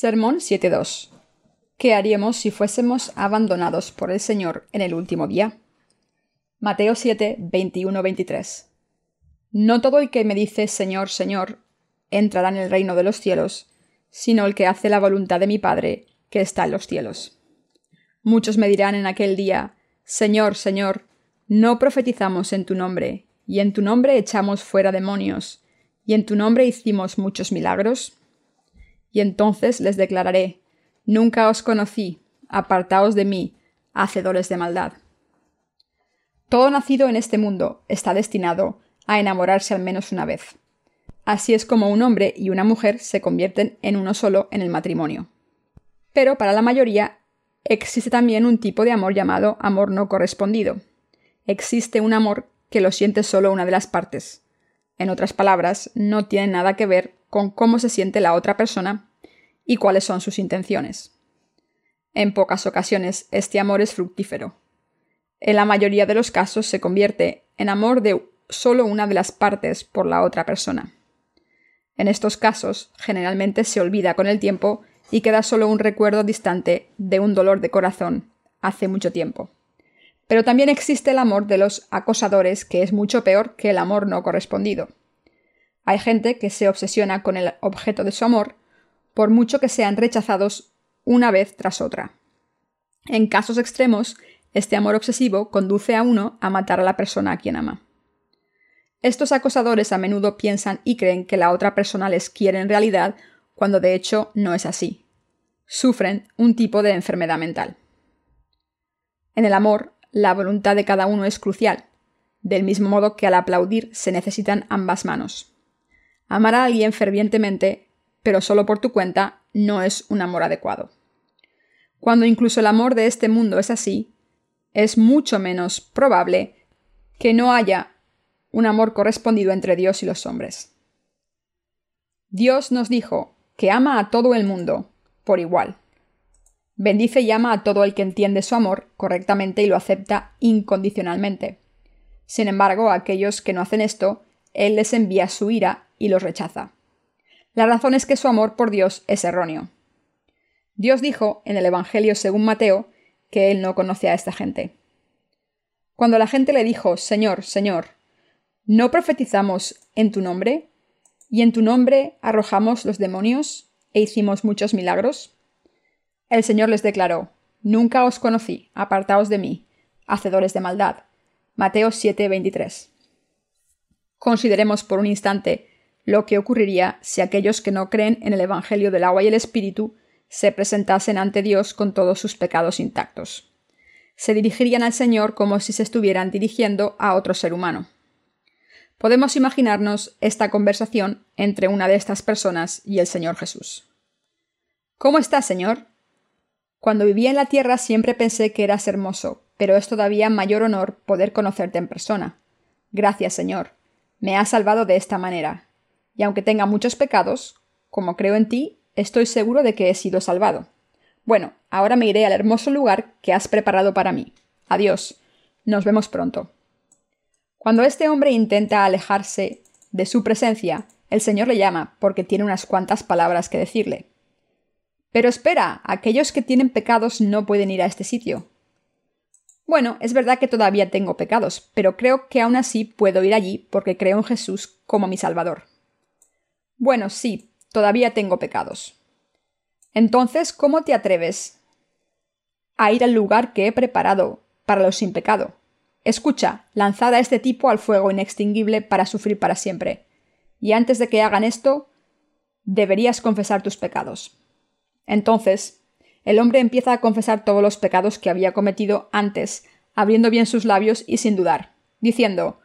Sermón 7.2. ¿Qué haríamos si fuésemos abandonados por el Señor en el último día? Mateo 7, 23. No todo el que me dice Señor, Señor, entrará en el reino de los cielos, sino el que hace la voluntad de mi Padre, que está en los cielos. Muchos me dirán en aquel día, Señor, Señor, no profetizamos en tu nombre, y en tu nombre echamos fuera demonios, y en tu nombre hicimos muchos milagros. Y entonces les declararé, Nunca os conocí, apartaos de mí, hacedores de maldad. Todo nacido en este mundo está destinado a enamorarse al menos una vez. Así es como un hombre y una mujer se convierten en uno solo en el matrimonio. Pero para la mayoría existe también un tipo de amor llamado amor no correspondido. Existe un amor que lo siente solo una de las partes. En otras palabras, no tiene nada que ver con cómo se siente la otra persona y cuáles son sus intenciones. En pocas ocasiones este amor es fructífero. En la mayoría de los casos se convierte en amor de solo una de las partes por la otra persona. En estos casos, generalmente se olvida con el tiempo y queda solo un recuerdo distante de un dolor de corazón hace mucho tiempo. Pero también existe el amor de los acosadores, que es mucho peor que el amor no correspondido. Hay gente que se obsesiona con el objeto de su amor, por mucho que sean rechazados una vez tras otra. En casos extremos, este amor obsesivo conduce a uno a matar a la persona a quien ama. Estos acosadores a menudo piensan y creen que la otra persona les quiere en realidad, cuando de hecho no es así. Sufren un tipo de enfermedad mental. En el amor, la voluntad de cada uno es crucial, del mismo modo que al aplaudir se necesitan ambas manos. Amar a alguien fervientemente, pero solo por tu cuenta, no es un amor adecuado. Cuando incluso el amor de este mundo es así, es mucho menos probable que no haya un amor correspondido entre Dios y los hombres. Dios nos dijo que ama a todo el mundo por igual. Bendice y ama a todo el que entiende su amor correctamente y lo acepta incondicionalmente. Sin embargo, a aquellos que no hacen esto, Él les envía su ira y los rechaza. La razón es que su amor por Dios es erróneo. Dios dijo en el Evangelio según Mateo que Él no conoce a esta gente. Cuando la gente le dijo, Señor, Señor, ¿no profetizamos en tu nombre? ¿Y en tu nombre arrojamos los demonios e hicimos muchos milagros? El Señor les declaró, Nunca os conocí, apartaos de mí, hacedores de maldad. Mateo 7:23. Consideremos por un instante lo que ocurriría si aquellos que no creen en el Evangelio del agua y el Espíritu se presentasen ante Dios con todos sus pecados intactos. Se dirigirían al Señor como si se estuvieran dirigiendo a otro ser humano. Podemos imaginarnos esta conversación entre una de estas personas y el Señor Jesús. ¿Cómo estás, Señor? Cuando vivía en la tierra siempre pensé que eras hermoso, pero es todavía mayor honor poder conocerte en persona. Gracias, Señor. Me has salvado de esta manera y aunque tenga muchos pecados, como creo en ti, estoy seguro de que he sido salvado. Bueno, ahora me iré al hermoso lugar que has preparado para mí. Adiós. Nos vemos pronto. Cuando este hombre intenta alejarse de su presencia, el Señor le llama porque tiene unas cuantas palabras que decirle. Pero espera, aquellos que tienen pecados no pueden ir a este sitio. Bueno, es verdad que todavía tengo pecados, pero creo que aún así puedo ir allí porque creo en Jesús como mi Salvador. Bueno, sí, todavía tengo pecados. Entonces, ¿cómo te atreves a ir al lugar que he preparado para los sin pecado? Escucha, lanzad a este tipo al fuego inextinguible para sufrir para siempre. Y antes de que hagan esto, deberías confesar tus pecados. Entonces, el hombre empieza a confesar todos los pecados que había cometido antes, abriendo bien sus labios y sin dudar, diciendo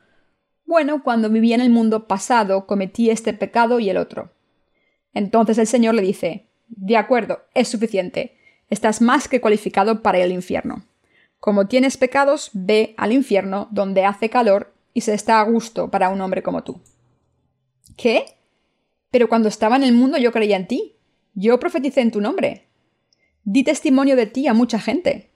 bueno, cuando vivía en el mundo pasado cometí este pecado y el otro. Entonces el Señor le dice, De acuerdo, es suficiente. Estás más que cualificado para el infierno. Como tienes pecados, ve al infierno donde hace calor y se está a gusto para un hombre como tú. ¿Qué? Pero cuando estaba en el mundo yo creía en ti. Yo profeticé en tu nombre. Di testimonio de ti a mucha gente.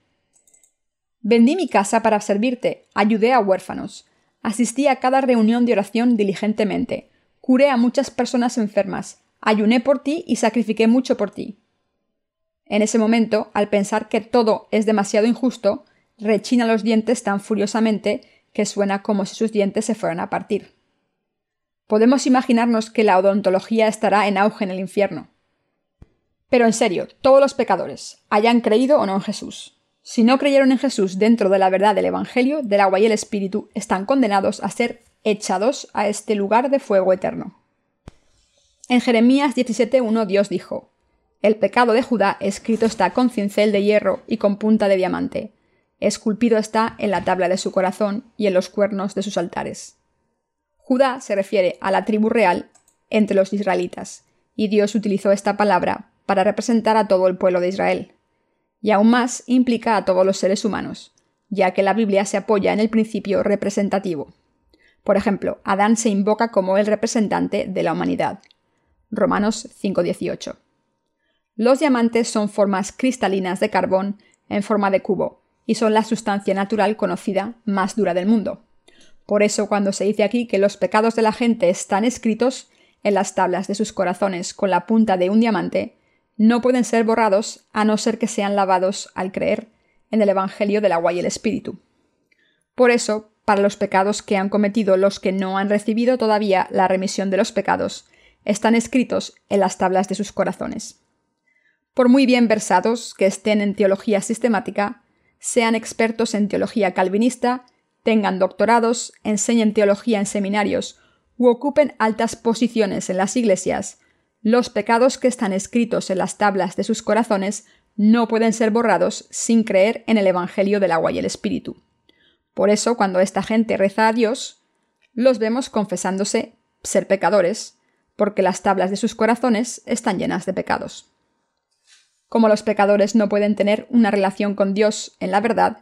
Vendí mi casa para servirte, ayudé a huérfanos, Asistí a cada reunión de oración diligentemente. Curé a muchas personas enfermas. Ayuné por ti y sacrifiqué mucho por ti. En ese momento, al pensar que todo es demasiado injusto, rechina los dientes tan furiosamente que suena como si sus dientes se fueran a partir. Podemos imaginarnos que la odontología estará en auge en el infierno. Pero en serio, todos los pecadores, hayan creído o no en Jesús, si no creyeron en Jesús dentro de la verdad del Evangelio, del agua y el Espíritu, están condenados a ser echados a este lugar de fuego eterno. En Jeremías 17.1 Dios dijo, El pecado de Judá escrito está con cincel de hierro y con punta de diamante, esculpido está en la tabla de su corazón y en los cuernos de sus altares. Judá se refiere a la tribu real entre los israelitas, y Dios utilizó esta palabra para representar a todo el pueblo de Israel y aún más implica a todos los seres humanos, ya que la Biblia se apoya en el principio representativo. Por ejemplo, Adán se invoca como el representante de la humanidad. Romanos 5:18. Los diamantes son formas cristalinas de carbón en forma de cubo, y son la sustancia natural conocida más dura del mundo. Por eso cuando se dice aquí que los pecados de la gente están escritos en las tablas de sus corazones con la punta de un diamante, no pueden ser borrados a no ser que sean lavados al creer en el Evangelio del agua y el Espíritu. Por eso, para los pecados que han cometido los que no han recibido todavía la remisión de los pecados, están escritos en las tablas de sus corazones. Por muy bien versados que estén en teología sistemática, sean expertos en teología calvinista, tengan doctorados, enseñen teología en seminarios u ocupen altas posiciones en las iglesias, los pecados que están escritos en las tablas de sus corazones no pueden ser borrados sin creer en el Evangelio del agua y el Espíritu. Por eso, cuando esta gente reza a Dios, los vemos confesándose ser pecadores, porque las tablas de sus corazones están llenas de pecados. Como los pecadores no pueden tener una relación con Dios en la verdad,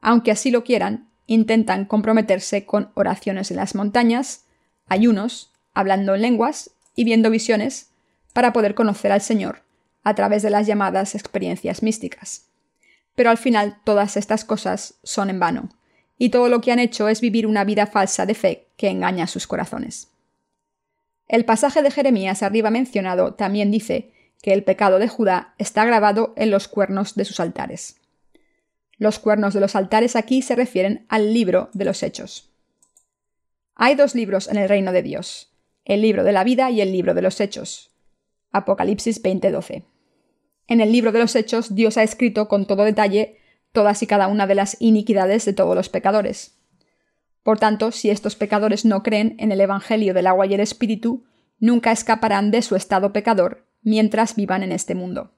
aunque así lo quieran, intentan comprometerse con oraciones en las montañas, ayunos, hablando en lenguas y viendo visiones para poder conocer al Señor a través de las llamadas experiencias místicas. Pero al final todas estas cosas son en vano, y todo lo que han hecho es vivir una vida falsa de fe que engaña a sus corazones. El pasaje de Jeremías arriba mencionado también dice que el pecado de Judá está grabado en los cuernos de sus altares. Los cuernos de los altares aquí se refieren al libro de los hechos. Hay dos libros en el reino de Dios, el libro de la vida y el libro de los hechos. Apocalipsis 20:12. En el libro de los Hechos, Dios ha escrito con todo detalle todas y cada una de las iniquidades de todos los pecadores. Por tanto, si estos pecadores no creen en el Evangelio del agua y el Espíritu, nunca escaparán de su estado pecador mientras vivan en este mundo.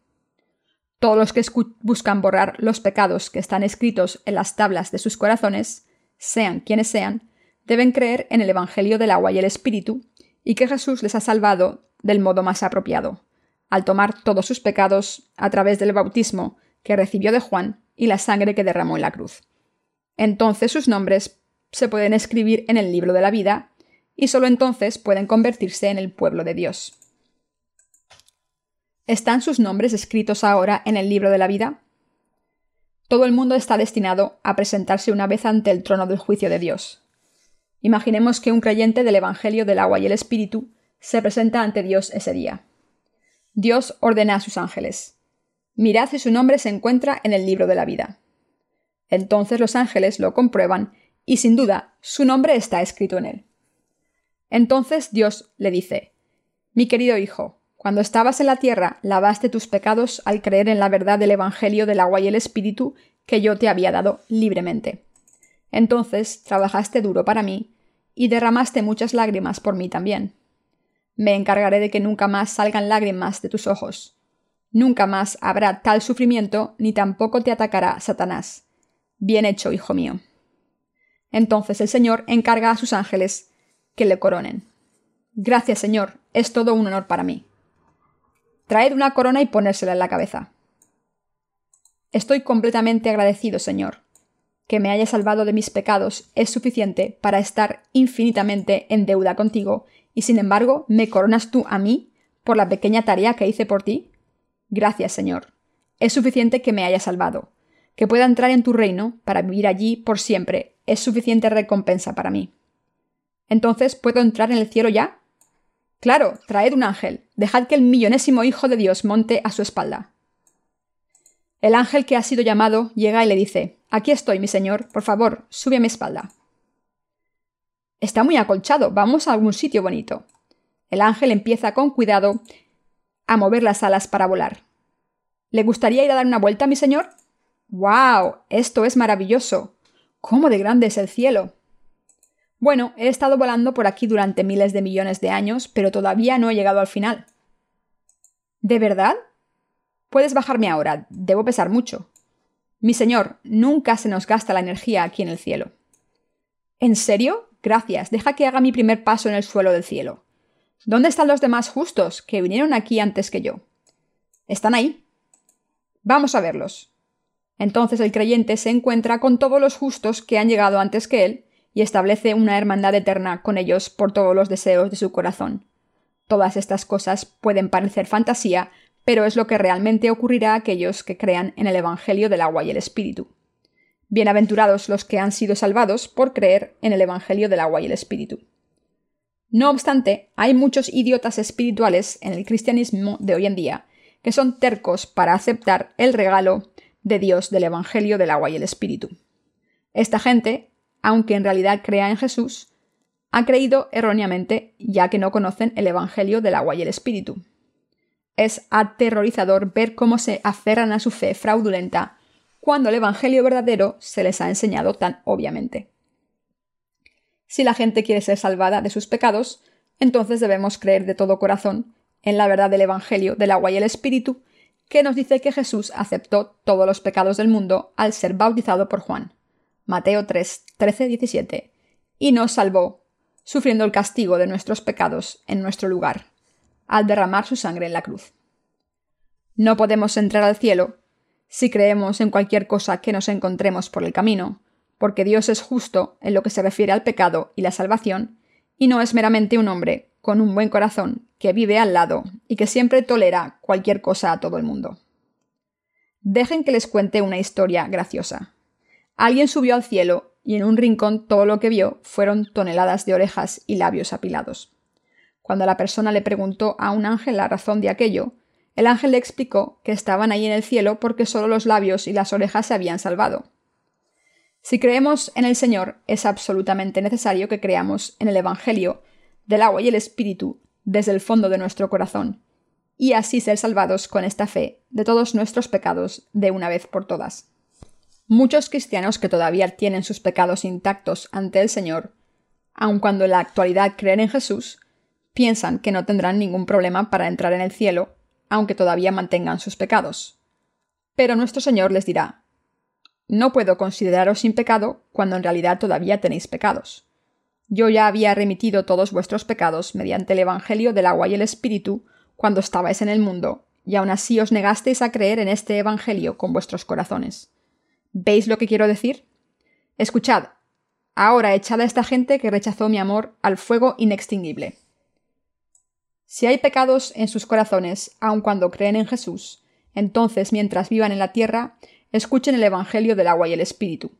Todos los que buscan borrar los pecados que están escritos en las tablas de sus corazones, sean quienes sean, deben creer en el Evangelio del agua y el Espíritu, y que Jesús les ha salvado del modo más apropiado, al tomar todos sus pecados a través del bautismo que recibió de Juan y la sangre que derramó en la cruz. Entonces sus nombres se pueden escribir en el libro de la vida y solo entonces pueden convertirse en el pueblo de Dios. ¿Están sus nombres escritos ahora en el libro de la vida? Todo el mundo está destinado a presentarse una vez ante el trono del juicio de Dios. Imaginemos que un creyente del Evangelio del agua y el Espíritu se presenta ante Dios ese día. Dios ordena a sus ángeles, mirad si su nombre se encuentra en el libro de la vida. Entonces los ángeles lo comprueban y sin duda su nombre está escrito en él. Entonces Dios le dice, Mi querido hijo, cuando estabas en la tierra lavaste tus pecados al creer en la verdad del Evangelio del agua y el Espíritu que yo te había dado libremente. Entonces trabajaste duro para mí y derramaste muchas lágrimas por mí también. Me encargaré de que nunca más salgan lágrimas de tus ojos. Nunca más habrá tal sufrimiento, ni tampoco te atacará Satanás. Bien hecho, hijo mío. Entonces el Señor encarga a sus ángeles que le coronen. Gracias, Señor, es todo un honor para mí. Traed una corona y ponérsela en la cabeza. Estoy completamente agradecido, Señor. Que me haya salvado de mis pecados es suficiente para estar infinitamente en deuda contigo y sin embargo me coronas tú a mí por la pequeña tarea que hice por ti? Gracias, Señor. Es suficiente que me haya salvado. Que pueda entrar en tu reino para vivir allí por siempre es suficiente recompensa para mí. Entonces, ¿puedo entrar en el cielo ya? Claro, traed un ángel, dejad que el millonésimo Hijo de Dios monte a su espalda. El ángel que ha sido llamado llega y le dice Aquí estoy, mi señor, por favor, sube a mi espalda. Está muy acolchado, vamos a algún sitio bonito. El ángel empieza con cuidado a mover las alas para volar. ¿Le gustaría ir a dar una vuelta, mi señor? ¡Wow! Esto es maravilloso. ¿Cómo de grande es el cielo? Bueno, he estado volando por aquí durante miles de millones de años, pero todavía no he llegado al final. ¿De verdad? Puedes bajarme ahora, debo pesar mucho. Mi señor, nunca se nos gasta la energía aquí en el cielo. ¿En serio? Gracias, deja que haga mi primer paso en el suelo del cielo. ¿Dónde están los demás justos que vinieron aquí antes que yo? Están ahí. Vamos a verlos. Entonces el creyente se encuentra con todos los justos que han llegado antes que él y establece una hermandad eterna con ellos por todos los deseos de su corazón. Todas estas cosas pueden parecer fantasía, pero es lo que realmente ocurrirá a aquellos que crean en el Evangelio del agua y el Espíritu. Bienaventurados los que han sido salvados por creer en el Evangelio del agua y el Espíritu. No obstante, hay muchos idiotas espirituales en el cristianismo de hoy en día que son tercos para aceptar el regalo de Dios del Evangelio del agua y el Espíritu. Esta gente, aunque en realidad crea en Jesús, ha creído erróneamente ya que no conocen el Evangelio del agua y el Espíritu. Es aterrorizador ver cómo se aferran a su fe fraudulenta cuando el Evangelio verdadero se les ha enseñado tan obviamente. Si la gente quiere ser salvada de sus pecados, entonces debemos creer de todo corazón en la verdad del Evangelio del agua y el Espíritu, que nos dice que Jesús aceptó todos los pecados del mundo al ser bautizado por Juan. Mateo 3, 13, 17, y nos salvó, sufriendo el castigo de nuestros pecados en nuestro lugar al derramar su sangre en la cruz. No podemos entrar al cielo si creemos en cualquier cosa que nos encontremos por el camino, porque Dios es justo en lo que se refiere al pecado y la salvación, y no es meramente un hombre con un buen corazón que vive al lado y que siempre tolera cualquier cosa a todo el mundo. Dejen que les cuente una historia graciosa. Alguien subió al cielo y en un rincón todo lo que vio fueron toneladas de orejas y labios apilados. Cuando la persona le preguntó a un ángel la razón de aquello, el ángel le explicó que estaban ahí en el cielo porque solo los labios y las orejas se habían salvado. Si creemos en el Señor, es absolutamente necesario que creamos en el Evangelio del agua y el Espíritu desde el fondo de nuestro corazón, y así ser salvados con esta fe de todos nuestros pecados de una vez por todas. Muchos cristianos que todavía tienen sus pecados intactos ante el Señor, aun cuando en la actualidad creen en Jesús, piensan que no tendrán ningún problema para entrar en el cielo, aunque todavía mantengan sus pecados. Pero nuestro Señor les dirá, No puedo consideraros sin pecado cuando en realidad todavía tenéis pecados. Yo ya había remitido todos vuestros pecados mediante el Evangelio del agua y el Espíritu cuando estabais en el mundo, y aún así os negasteis a creer en este Evangelio con vuestros corazones. ¿Veis lo que quiero decir? Escuchad, ahora echad a esta gente que rechazó mi amor al fuego inextinguible. Si hay pecados en sus corazones, aun cuando creen en Jesús, entonces mientras vivan en la tierra, escuchen el Evangelio del agua y el Espíritu,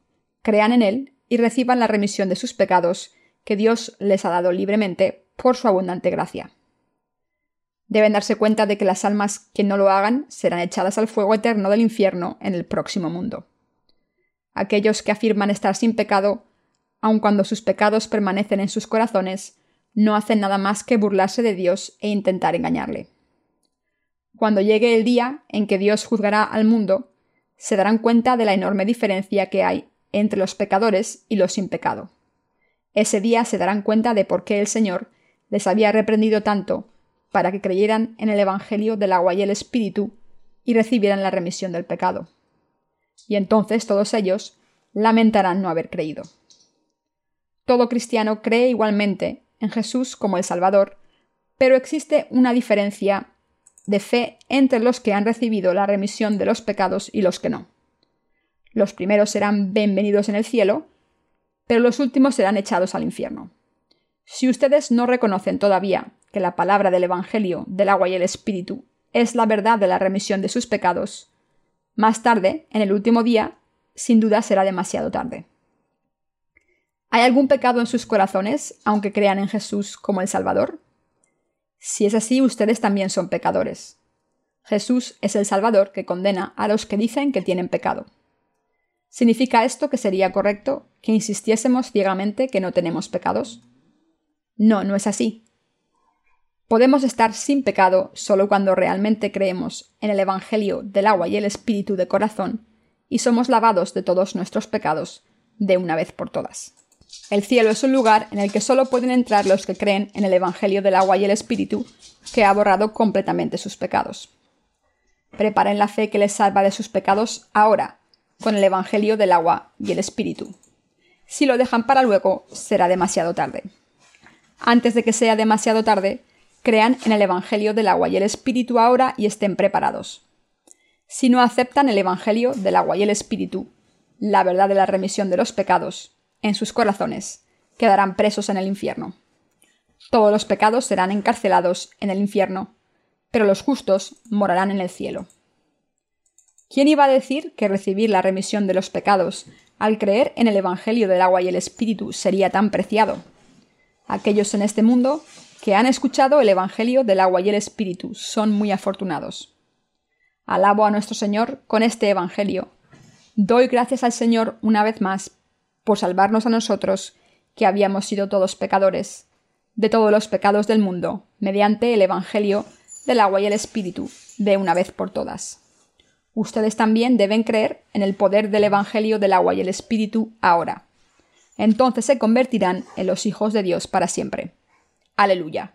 crean en él y reciban la remisión de sus pecados que Dios les ha dado libremente por su abundante gracia. Deben darse cuenta de que las almas que no lo hagan serán echadas al fuego eterno del infierno en el próximo mundo. Aquellos que afirman estar sin pecado, aun cuando sus pecados permanecen en sus corazones, no hacen nada más que burlarse de Dios e intentar engañarle. Cuando llegue el día en que Dios juzgará al mundo, se darán cuenta de la enorme diferencia que hay entre los pecadores y los sin pecado. Ese día se darán cuenta de por qué el Señor les había reprendido tanto para que creyeran en el Evangelio del agua y el Espíritu y recibieran la remisión del pecado. Y entonces todos ellos lamentarán no haber creído. Todo cristiano cree igualmente en Jesús como el Salvador, pero existe una diferencia de fe entre los que han recibido la remisión de los pecados y los que no. Los primeros serán bienvenidos en el cielo, pero los últimos serán echados al infierno. Si ustedes no reconocen todavía que la palabra del Evangelio del agua y el Espíritu es la verdad de la remisión de sus pecados, más tarde, en el último día, sin duda será demasiado tarde. ¿Hay algún pecado en sus corazones, aunque crean en Jesús como el Salvador? Si es así, ustedes también son pecadores. Jesús es el Salvador que condena a los que dicen que tienen pecado. ¿Significa esto que sería correcto que insistiésemos ciegamente que no tenemos pecados? No, no es así. Podemos estar sin pecado solo cuando realmente creemos en el Evangelio del agua y el Espíritu de corazón y somos lavados de todos nuestros pecados de una vez por todas. El cielo es un lugar en el que solo pueden entrar los que creen en el Evangelio del agua y el Espíritu, que ha borrado completamente sus pecados. Preparen la fe que les salva de sus pecados ahora, con el Evangelio del agua y el Espíritu. Si lo dejan para luego, será demasiado tarde. Antes de que sea demasiado tarde, crean en el Evangelio del agua y el Espíritu ahora y estén preparados. Si no aceptan el Evangelio del agua y el Espíritu, la verdad de la remisión de los pecados, en sus corazones, quedarán presos en el infierno. Todos los pecados serán encarcelados en el infierno, pero los justos morarán en el cielo. ¿Quién iba a decir que recibir la remisión de los pecados al creer en el Evangelio del agua y el Espíritu sería tan preciado? Aquellos en este mundo que han escuchado el Evangelio del agua y el Espíritu son muy afortunados. Alabo a nuestro Señor con este Evangelio. Doy gracias al Señor una vez más por salvarnos a nosotros, que habíamos sido todos pecadores, de todos los pecados del mundo, mediante el Evangelio del agua y el Espíritu, de una vez por todas. Ustedes también deben creer en el poder del Evangelio del agua y el Espíritu ahora. Entonces se convertirán en los hijos de Dios para siempre. Aleluya.